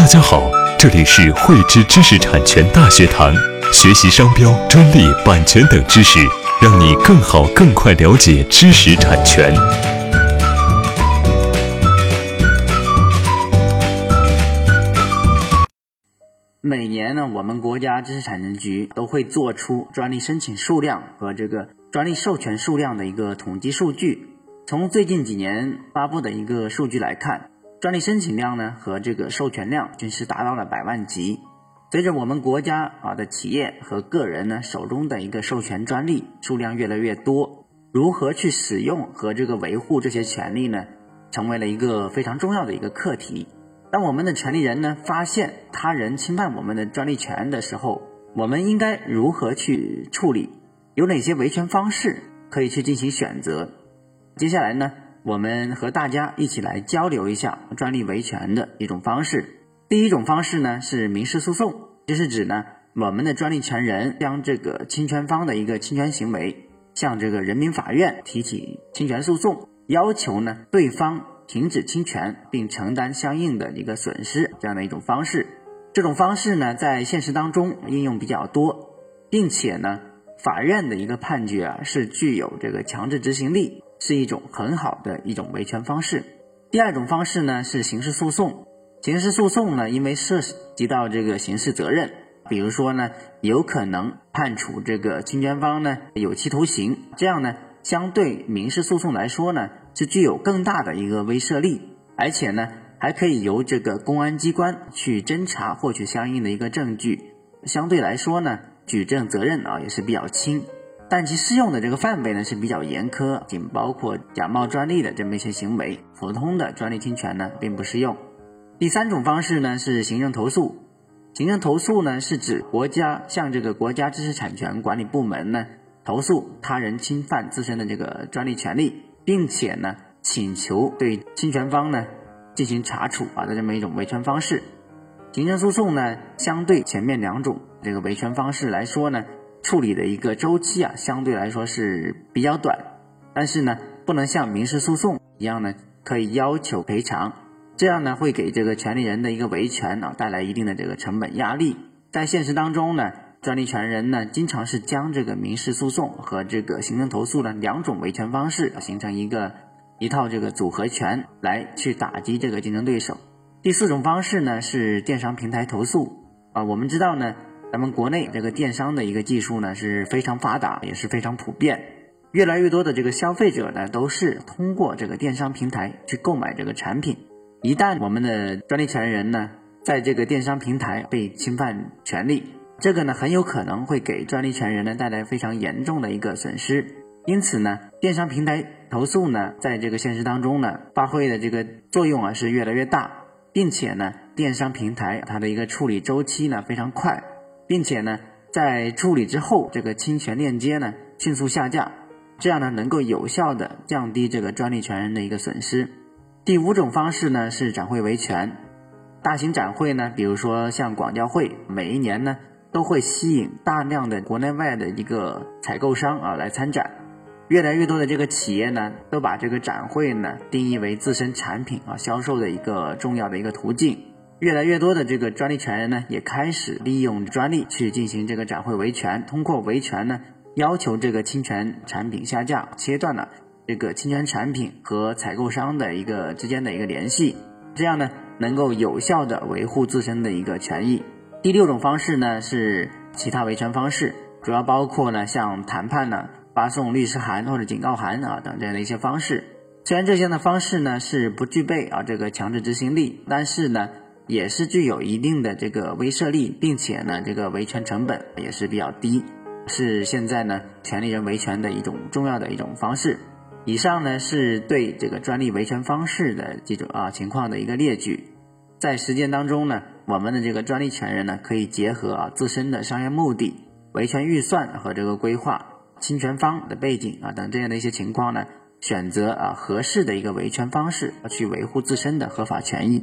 大家好，这里是汇知知识产权大学堂，学习商标、专利、版权等知识，让你更好、更快了解知识产权。每年呢，我们国家知识产权局都会做出专利申请数量和这个专利授权数量的一个统计数据。从最近几年发布的一个数据来看，专利申请量呢和这个授权量均是达到了百万级。随着我们国家啊的企业和个人呢手中的一个授权专利数量越来越多，如何去使用和这个维护这些权利呢，成为了一个非常重要的一个课题。当我们的权利人呢发现他人侵犯我们的专利权的时候，我们应该如何去处理？有哪些维权方式可以去进行选择？接下来呢，我们和大家一起来交流一下专利维权的一种方式。第一种方式呢是民事诉讼，就是指呢我们的专利权人将这个侵权方的一个侵权行为向这个人民法院提起侵权诉讼，要求呢对方。停止侵权并承担相应的一个损失，这样的一种方式。这种方式呢，在现实当中应用比较多，并且呢，法院的一个判决啊是具有这个强制执行力，是一种很好的一种维权方式。第二种方式呢是刑事诉讼。刑事诉讼呢，因为涉及到这个刑事责任，比如说呢，有可能判处这个侵权方呢有期徒刑，这样呢。相对民事诉讼来说呢，是具有更大的一个威慑力，而且呢，还可以由这个公安机关去侦查，获取相应的一个证据。相对来说呢，举证责任啊也是比较轻，但其适用的这个范围呢是比较严苛，仅包括假冒专利的这么一些行为，普通的专利侵权呢并不适用。第三种方式呢是行政投诉，行政投诉呢是指国家向这个国家知识产权管理部门呢。投诉他人侵犯自身的这个专利权利，并且呢，请求对侵权方呢进行查处啊的这么一种维权方式。行政诉讼呢，相对前面两种这个维权方式来说呢，处理的一个周期啊，相对来说是比较短。但是呢，不能像民事诉讼一样呢，可以要求赔偿，这样呢，会给这个权利人的一个维权啊带来一定的这个成本压力。在现实当中呢。专利权人呢，经常是将这个民事诉讼和这个行政投诉的两种维权方式形成一个一套这个组合拳来去打击这个竞争对手。第四种方式呢是电商平台投诉啊，我们知道呢，咱们国内这个电商的一个技术呢是非常发达，也是非常普遍，越来越多的这个消费者呢都是通过这个电商平台去购买这个产品。一旦我们的专利权人呢在这个电商平台被侵犯权利，这个呢很有可能会给专利权人呢带来非常严重的一个损失，因此呢，电商平台投诉呢，在这个现实当中呢，发挥的这个作用啊是越来越大，并且呢，电商平台它的一个处理周期呢非常快，并且呢，在处理之后，这个侵权链接呢迅速下架，这样呢能够有效的降低这个专利权人的一个损失。第五种方式呢是展会维权，大型展会呢，比如说像广交会，每一年呢。都会吸引大量的国内外的一个采购商啊来参展，越来越多的这个企业呢，都把这个展会呢定义为自身产品啊销售的一个重要的一个途径。越来越多的这个专利权人呢，也开始利用专利去进行这个展会维权，通过维权呢，要求这个侵权产品下架，切断了这个侵权产品和采购商的一个之间的一个联系，这样呢，能够有效的维护自身的一个权益。第六种方式呢是其他维权方式，主要包括呢像谈判呢、发送律师函或者警告函啊等这样的一些方式。虽然这些的方式呢是不具备啊这个强制执行力，但是呢也是具有一定的这个威慑力，并且呢这个维权成本也是比较低，是现在呢权利人维权的一种重要的一种方式。以上呢是对这个专利维权方式的这种啊情况的一个列举。在实践当中呢，我们的这个专利权人呢，可以结合啊自身的商业目的、维权预算和这个规划、侵权方的背景啊等这样的一些情况呢，选择啊合适的一个维权方式去维护自身的合法权益。